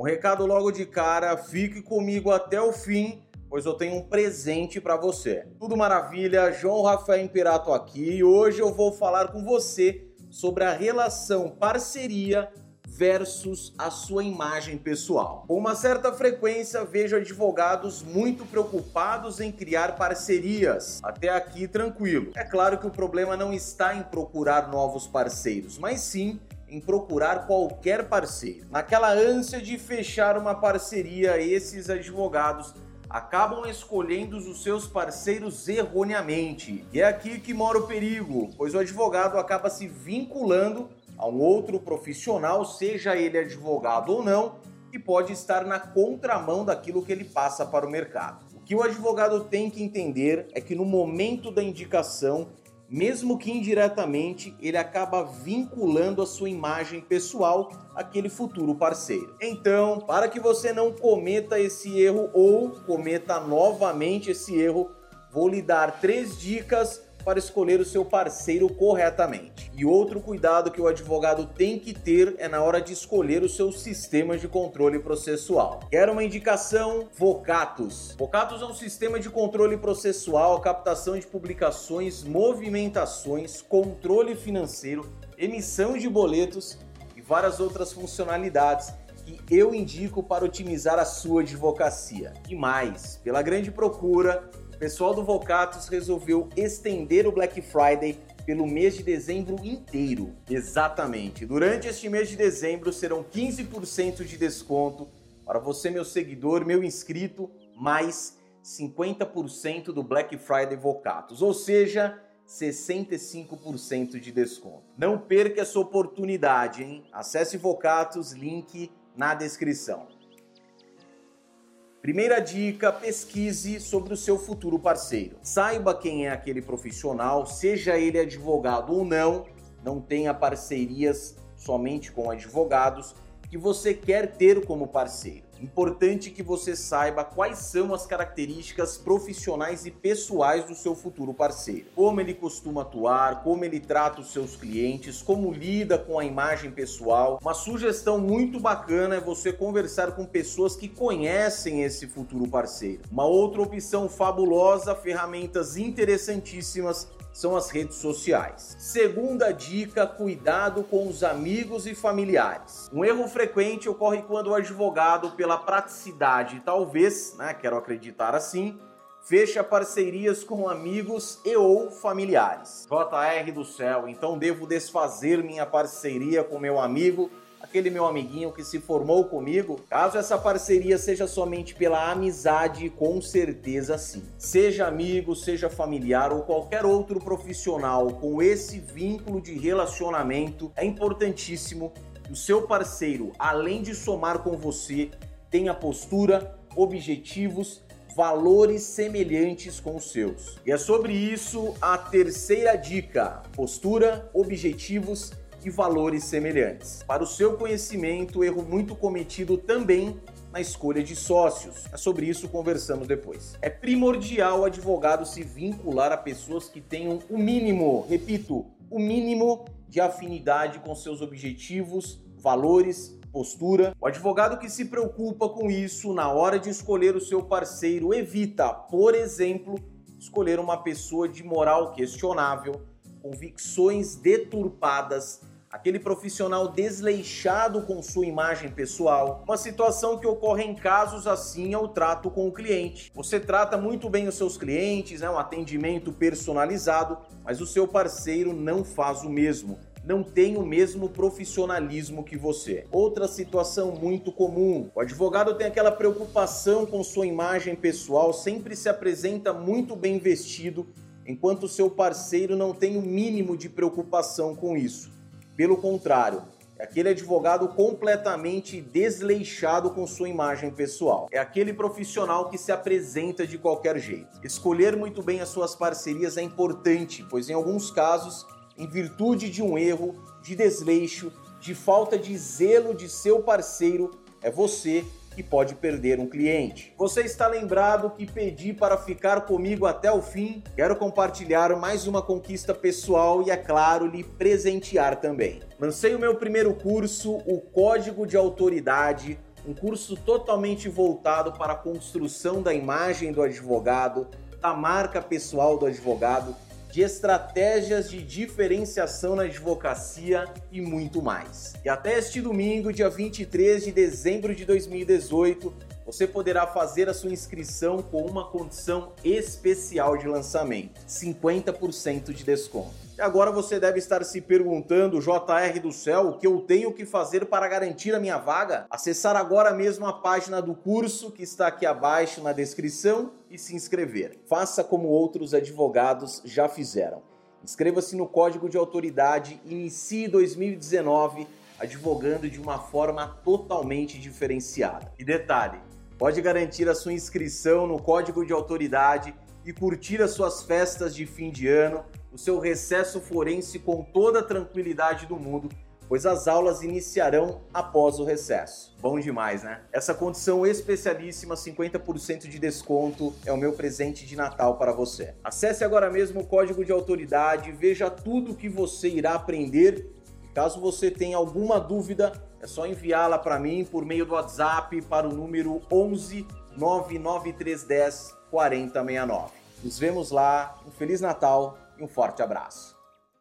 Um recado logo de cara, fique comigo até o fim, pois eu tenho um presente para você. Tudo maravilha, João Rafael Imperato aqui e hoje eu vou falar com você sobre a relação parceria versus a sua imagem pessoal. Com uma certa frequência, vejo advogados muito preocupados em criar parcerias. Até aqui, tranquilo. É claro que o problema não está em procurar novos parceiros, mas sim em procurar qualquer parceiro. Naquela ânsia de fechar uma parceria, esses advogados acabam escolhendo os seus parceiros erroneamente. E é aqui que mora o perigo, pois o advogado acaba se vinculando a um outro profissional, seja ele advogado ou não, que pode estar na contramão daquilo que ele passa para o mercado. O que o advogado tem que entender é que no momento da indicação, mesmo que indiretamente, ele acaba vinculando a sua imagem pessoal àquele futuro parceiro. Então, para que você não cometa esse erro ou cometa novamente esse erro, vou lhe dar três dicas para escolher o seu parceiro corretamente. E outro cuidado que o advogado tem que ter é na hora de escolher os seus sistemas de controle processual. Quer uma indicação? Vocatus. Vocatus é um sistema de controle processual, captação de publicações, movimentações, controle financeiro, emissão de boletos e várias outras funcionalidades que eu indico para otimizar a sua advocacia. E mais, pela grande procura, pessoal do Vocatus resolveu estender o Black Friday pelo mês de dezembro inteiro. Exatamente. Durante este mês de dezembro serão 15% de desconto para você, meu seguidor, meu inscrito, mais 50% do Black Friday Vocatus, ou seja, 65% de desconto. Não perca essa oportunidade, hein? Acesse Vocatus, link na descrição. Primeira dica: pesquise sobre o seu futuro parceiro. Saiba quem é aquele profissional, seja ele advogado ou não, não tenha parcerias somente com advogados que você quer ter como parceiro. Importante que você saiba quais são as características profissionais e pessoais do seu futuro parceiro. Como ele costuma atuar, como ele trata os seus clientes, como lida com a imagem pessoal. Uma sugestão muito bacana é você conversar com pessoas que conhecem esse futuro parceiro. Uma outra opção fabulosa, ferramentas interessantíssimas são as redes sociais. Segunda dica: cuidado com os amigos e familiares. Um erro frequente ocorre quando o advogado, pela praticidade, talvez, né, quero acreditar assim, fecha parcerias com amigos e ou familiares. JR do céu, então devo desfazer minha parceria com meu amigo aquele meu amiguinho que se formou comigo, caso essa parceria seja somente pela amizade, com certeza sim. Seja amigo, seja familiar ou qualquer outro profissional com esse vínculo de relacionamento, é importantíssimo o seu parceiro, além de somar com você, tenha postura, objetivos valores semelhantes com os seus. E é sobre isso a terceira dica: postura, objetivos e valores semelhantes. Para o seu conhecimento, erro muito cometido também na escolha de sócios. É sobre isso conversamos depois. É primordial o advogado se vincular a pessoas que tenham o mínimo, repito, o mínimo de afinidade com seus objetivos, valores, postura. O advogado que se preocupa com isso na hora de escolher o seu parceiro evita, por exemplo, escolher uma pessoa de moral questionável, convicções deturpadas aquele profissional desleixado com sua imagem pessoal. Uma situação que ocorre em casos assim é o trato com o cliente. Você trata muito bem os seus clientes, né, um atendimento personalizado, mas o seu parceiro não faz o mesmo. Não tem o mesmo profissionalismo que você. Outra situação muito comum: o advogado tem aquela preocupação com sua imagem pessoal, sempre se apresenta muito bem vestido, enquanto seu parceiro não tem o mínimo de preocupação com isso. Pelo contrário, é aquele advogado completamente desleixado com sua imagem pessoal. É aquele profissional que se apresenta de qualquer jeito. Escolher muito bem as suas parcerias é importante, pois em alguns casos, em virtude de um erro, de desleixo, de falta de zelo de seu parceiro, é você que pode perder um cliente. Você está lembrado que pedi para ficar comigo até o fim? Quero compartilhar mais uma conquista pessoal e, é claro, lhe presentear também. Lancei o meu primeiro curso, o Código de Autoridade um curso totalmente voltado para a construção da imagem do advogado, da marca pessoal do advogado, de estratégias de diferenciação na advocacia e muito mais. E até este domingo, dia 23 de dezembro de 2018, você poderá fazer a sua inscrição com uma condição especial de lançamento: 50% de desconto. E agora você deve estar se perguntando, JR do céu, o que eu tenho que fazer para garantir a minha vaga? Acessar agora mesmo a página do curso que está aqui abaixo na descrição e se inscrever. Faça como outros advogados já fizeram. Inscreva-se no código de autoridade inicie 2019 advogando de uma forma totalmente diferenciada. E detalhe, pode garantir a sua inscrição no código de autoridade e curtir as suas festas de fim de ano o seu recesso forense com toda a tranquilidade do mundo, pois as aulas iniciarão após o recesso. Bom demais, né? Essa condição especialíssima, 50% de desconto, é o meu presente de Natal para você. Acesse agora mesmo o código de autoridade, veja tudo o que você irá aprender. Caso você tenha alguma dúvida, é só enviá-la para mim por meio do WhatsApp para o número 11 99310 4069. Nos vemos lá. Um Feliz Natal e um forte abraço.